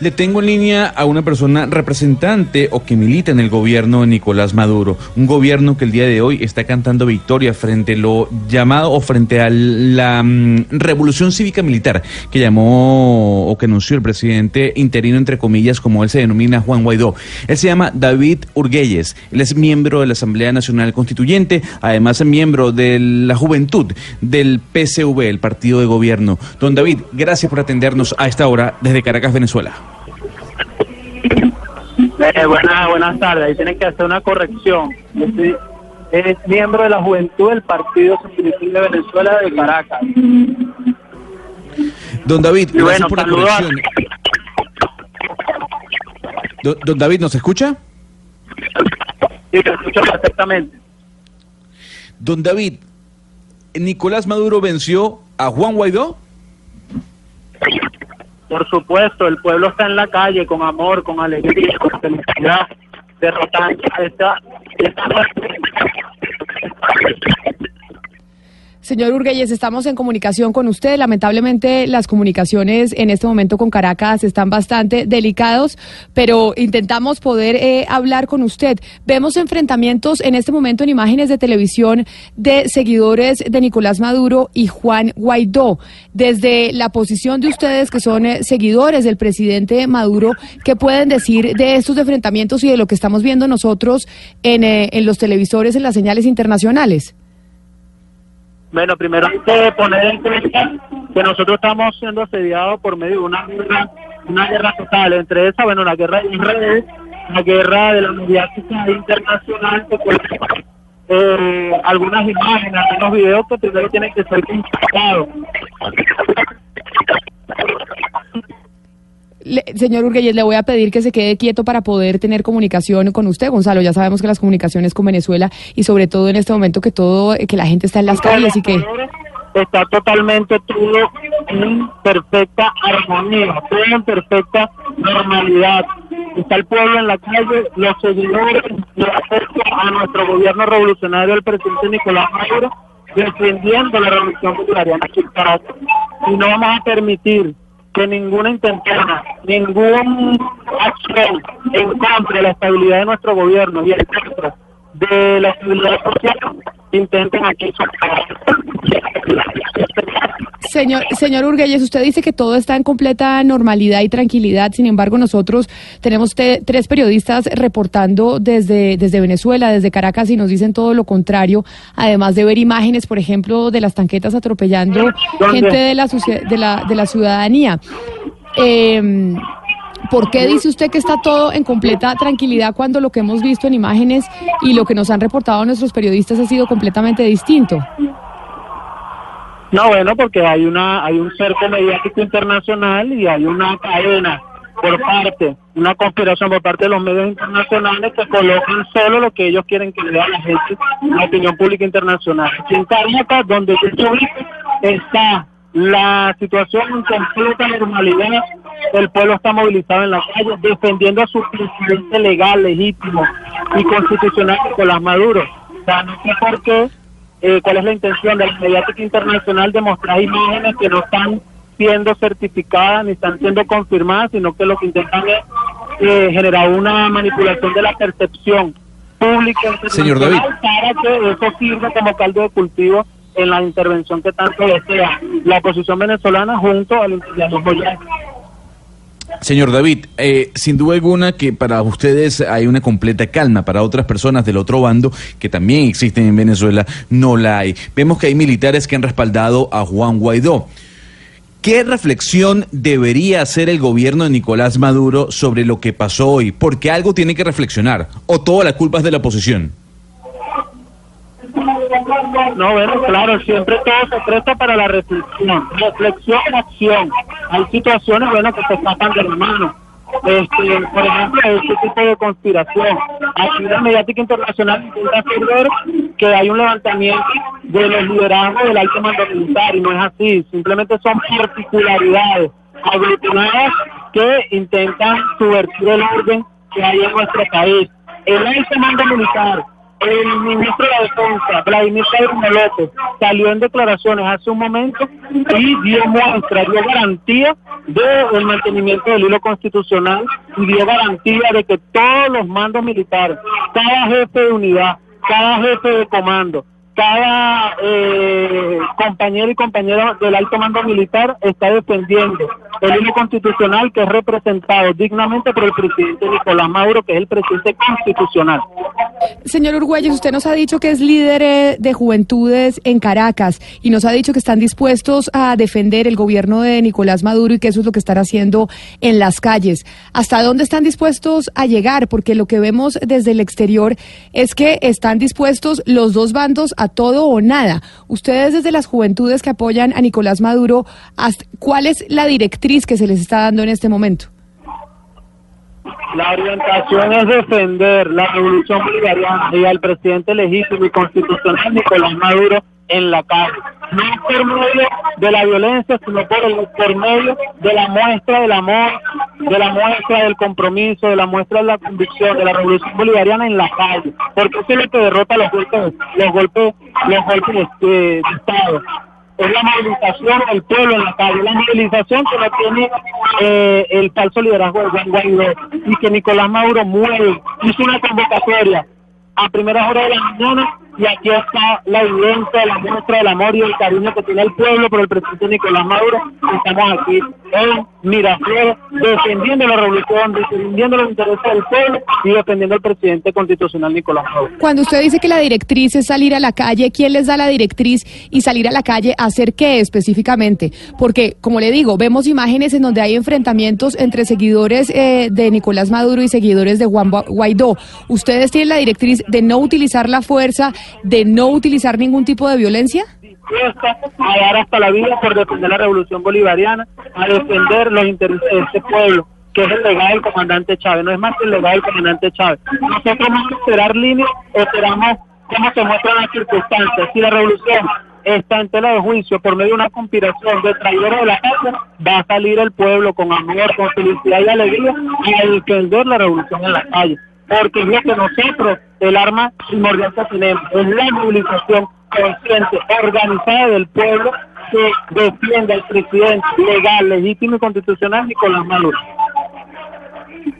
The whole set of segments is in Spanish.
Le tengo en línea a una persona representante o que milita en el gobierno de Nicolás Maduro, un gobierno que el día de hoy está cantando victoria frente a lo llamado o frente a la mm, revolución cívica militar que llamó o que anunció el presidente interino entre comillas como él se denomina Juan Guaidó. Él se llama David Urguelles, él es miembro de la Asamblea Nacional Constituyente, además es miembro de la juventud del PCV, el partido de gobierno. Don David, gracias por atendernos a esta hora desde Caracas, Venezuela. Eh, buenas, buenas tardes. Ahí tienen que hacer una corrección. Yo soy es miembro de la juventud del Partido Socialista de Venezuela de Caracas. Don David, Y gracias bueno, por la saludos a- corrección. Don, don David, ¿nos escucha? Sí, te escucho perfectamente. Don David, ¿Nicolás Maduro venció a Juan Guaidó? Por supuesto, el pueblo está en la calle con amor, con alegría, con felicidad, derrotando a esta, esta Señor Urguelles, estamos en comunicación con usted. Lamentablemente las comunicaciones en este momento con Caracas están bastante delicados, pero intentamos poder eh, hablar con usted. Vemos enfrentamientos en este momento en imágenes de televisión de seguidores de Nicolás Maduro y Juan Guaidó. Desde la posición de ustedes que son eh, seguidores del presidente Maduro, ¿qué pueden decir de estos enfrentamientos y de lo que estamos viendo nosotros en, eh, en los televisores, en las señales internacionales? Bueno, primero hay que poner en cuenta que nosotros estamos siendo asediados por medio de una guerra, una guerra total. Entre esa, bueno, la guerra de Israel, la guerra de la mediática internacional, que pues, eh, algunas imágenes, algunos videos que primero tienen que ser consultados. Le- señor Urguelles, le voy a pedir que se quede quieto para poder tener comunicación con usted, Gonzalo. Ya sabemos que las comunicaciones con Venezuela y sobre todo en este momento que todo, que la gente está en las calles y que está totalmente todo en perfecta armonía, todo en perfecta normalidad. Está el pueblo en la calle, los seguidores de afecto a nuestro gobierno revolucionario, el presidente Nicolás Maduro, defendiendo la revolución bolivariana aquí en Caracas. Y no vamos a permitir que ninguna intentona, ningún acción en contra de la estabilidad de nuestro gobierno y en contra de la estabilidad social intenten aquí Señor, señor Urguelles, usted dice que todo está en completa normalidad y tranquilidad. Sin embargo, nosotros tenemos te- tres periodistas reportando desde, desde Venezuela, desde Caracas, y nos dicen todo lo contrario. Además de ver imágenes, por ejemplo, de las tanquetas atropellando ¿Dónde? gente de la, de la, de la ciudadanía. Eh, ¿Por qué dice usted que está todo en completa tranquilidad cuando lo que hemos visto en imágenes y lo que nos han reportado nuestros periodistas ha sido completamente distinto? No, bueno, porque hay una hay un cerco mediático internacional y hay una cadena por parte, una conspiración por parte de los medios internacionales que colocan solo lo que ellos quieren que vea la gente, la opinión pública internacional. Aquí en Caracas, donde yo estoy, está la situación en completa normalidad. El pueblo está movilizado en la calle defendiendo a su presidente legal, legítimo y constitucional, Nicolás Maduro. O sea, no sé por qué eh, cuál es la intención de la mediática internacional de mostrar imágenes que no están siendo certificadas ni están siendo confirmadas, sino que lo que intentan es eh, generar una manipulación de la percepción pública Señor internacional para que eso sirva como caldo de cultivo en la intervención que tanto desea la oposición venezolana junto al imperialismo yanqui. Señor David, eh, sin duda alguna que para ustedes hay una completa calma, para otras personas del otro bando que también existen en Venezuela no la hay. Vemos que hay militares que han respaldado a Juan Guaidó. ¿Qué reflexión debería hacer el gobierno de Nicolás Maduro sobre lo que pasó hoy? Porque algo tiene que reflexionar, o toda la culpa es de la oposición. No, bueno, claro, siempre todo se presta para la reflexión. Reflexión acción. Hay situaciones, bueno, que se escapan de la mano. Este, por ejemplo, este tipo de conspiración. Aquí la mediática internacional intenta hacer ver que hay un levantamiento de los liderazgos del alto mando militar y no es así. Simplemente son particularidades aglutinadas que intentan subvertir el orden que hay en nuestro país. El alto mando militar el ministro de la Defensa, Vladimir Pedro López, salió en declaraciones hace un momento y dio muestra, dio garantía del mantenimiento del hilo constitucional y dio garantía de que todos los mandos militares, cada jefe de unidad, cada jefe de comando, cada eh, compañero y compañera del alto mando militar está defendiendo el hilo constitucional que es representado dignamente por el presidente Nicolás Maduro, que es el presidente constitucional. Señor Urguelles, usted nos ha dicho que es líder eh, de juventudes en Caracas y nos ha dicho que están dispuestos a defender el gobierno de Nicolás Maduro y que eso es lo que están haciendo en las calles. ¿Hasta dónde están dispuestos a llegar? Porque lo que vemos desde el exterior es que están dispuestos los dos bandos a todo o nada. Ustedes desde las juventudes que apoyan a Nicolás Maduro, ¿cuál es la directriz que se les está dando en este momento? La orientación es defender la revolución bolivariana y al presidente legítimo y constitucional Nicolás Maduro en la calle. No por medio de la violencia, sino por, el, por medio de la muestra del amor, de la muestra del compromiso, de la muestra de la convicción, de la revolución bolivariana en la calle. Porque eso es lo que derrota los golpes, los golpes, los golpes de, Estado es la movilización del pueblo en la calle, la movilización que no tiene eh, el falso liderazgo de Juan Guaidó y que Nicolás Maduro mueve, hizo una convocatoria a primeras horas de la mañana y aquí está la evidencia, la muestra del amor y el cariño que tiene el pueblo por el presidente Nicolás Maduro. Estamos aquí en Miraflores defendiendo la revolución, defendiendo los intereses del pueblo y defendiendo al presidente constitucional Nicolás Maduro. Cuando usted dice que la directriz es salir a la calle, ¿quién les da la directriz y salir a la calle hacer qué específicamente? Porque, como le digo, vemos imágenes en donde hay enfrentamientos entre seguidores eh, de Nicolás Maduro y seguidores de Juan Guaidó. ¿Ustedes tienen la directriz de no utilizar la fuerza? De no utilizar ningún tipo de violencia? a dar hasta la vida por defender la revolución bolivariana, a defender los intereses de este pueblo, que es el legado del comandante Chávez, no es más que el legado del comandante Chávez. Nosotros vamos a esperar líneas, esperamos cómo se muestran las circunstancias. Si la revolución está en tela de juicio por medio de una conspiración de traidores de la casa, va a salir el pueblo con amor, con felicidad y alegría a defender la revolución en la calle porque es que nosotros, el arma primordial que tenemos, es la movilización consciente, organizada del pueblo que defiende al presidente legal, legítimo y constitucional Nicolás Maduro.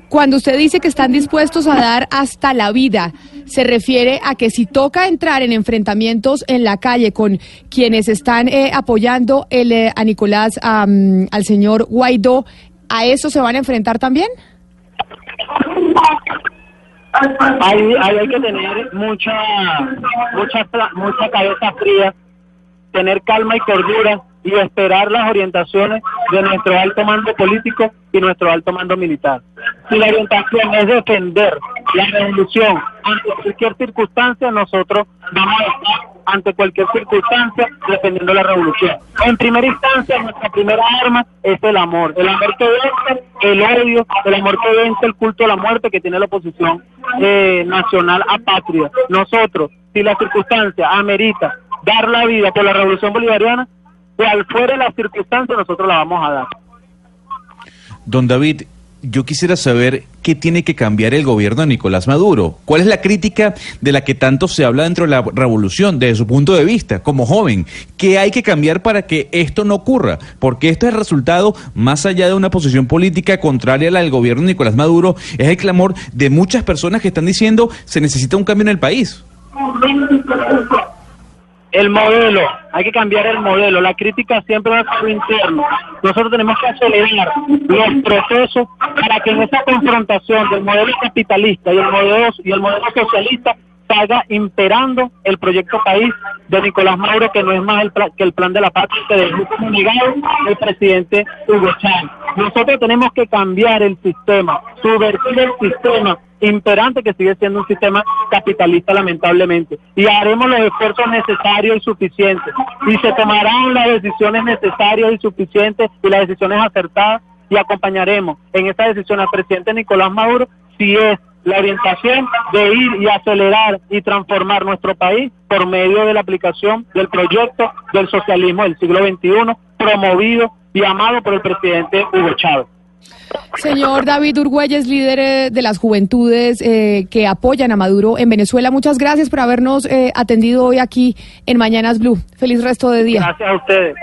Cuando usted dice que están dispuestos a dar hasta la vida, se refiere a que si toca entrar en enfrentamientos en la calle con quienes están eh, apoyando el, eh, a Nicolás, al señor Guaidó, ¿a eso se van a enfrentar también? Ahí, hay que tener mucha, mucha, mucha cabeza fría, tener calma y cordura y esperar las orientaciones de nuestro alto mando político y nuestro alto mando militar. Si la orientación es defender la revolución ante cualquier circunstancia, nosotros vamos a estar ante cualquier circunstancia defendiendo la revolución. En primera instancia, nuestra primera arma es el amor. El amor que vence el odio, el amor que vence el culto a la muerte que tiene la oposición eh, nacional a patria. Nosotros, si la circunstancia amerita dar la vida por la revolución bolivariana, cual fuera la circunstancia, nosotros la vamos a dar. Don David, yo quisiera saber qué tiene que cambiar el gobierno de Nicolás Maduro. ¿Cuál es la crítica de la que tanto se habla dentro de la revolución, desde su punto de vista, como joven? ¿Qué hay que cambiar para que esto no ocurra? Porque esto es el resultado, más allá de una posición política contraria a la del gobierno de Nicolás Maduro, es el clamor de muchas personas que están diciendo se necesita un cambio en el país. El modelo, hay que cambiar el modelo. La crítica siempre va a ser interno. Nosotros tenemos que acelerar los procesos para que en esa confrontación del modelo capitalista y el modelo, y el modelo socialista salga imperando el proyecto país de Nicolás Maduro, que no es más que el plan de la patria que dejó como negado el presidente Hugo Chávez. Nosotros tenemos que cambiar el sistema, subvertir el sistema imperante que sigue siendo un sistema capitalista lamentablemente. Y haremos los esfuerzos necesarios y suficientes. Y se tomarán las decisiones necesarias y suficientes y las decisiones acertadas y acompañaremos en esta decisión al presidente Nicolás Maduro si es la orientación de ir y acelerar y transformar nuestro país por medio de la aplicación del proyecto del socialismo del siglo XXI promovido y amado por el presidente Hugo Chávez. Señor David Urgüelles, líder eh, de las juventudes eh, que apoyan a Maduro en Venezuela, muchas gracias por habernos eh, atendido hoy aquí en Mañanas Blue. Feliz resto de día. Gracias a ustedes.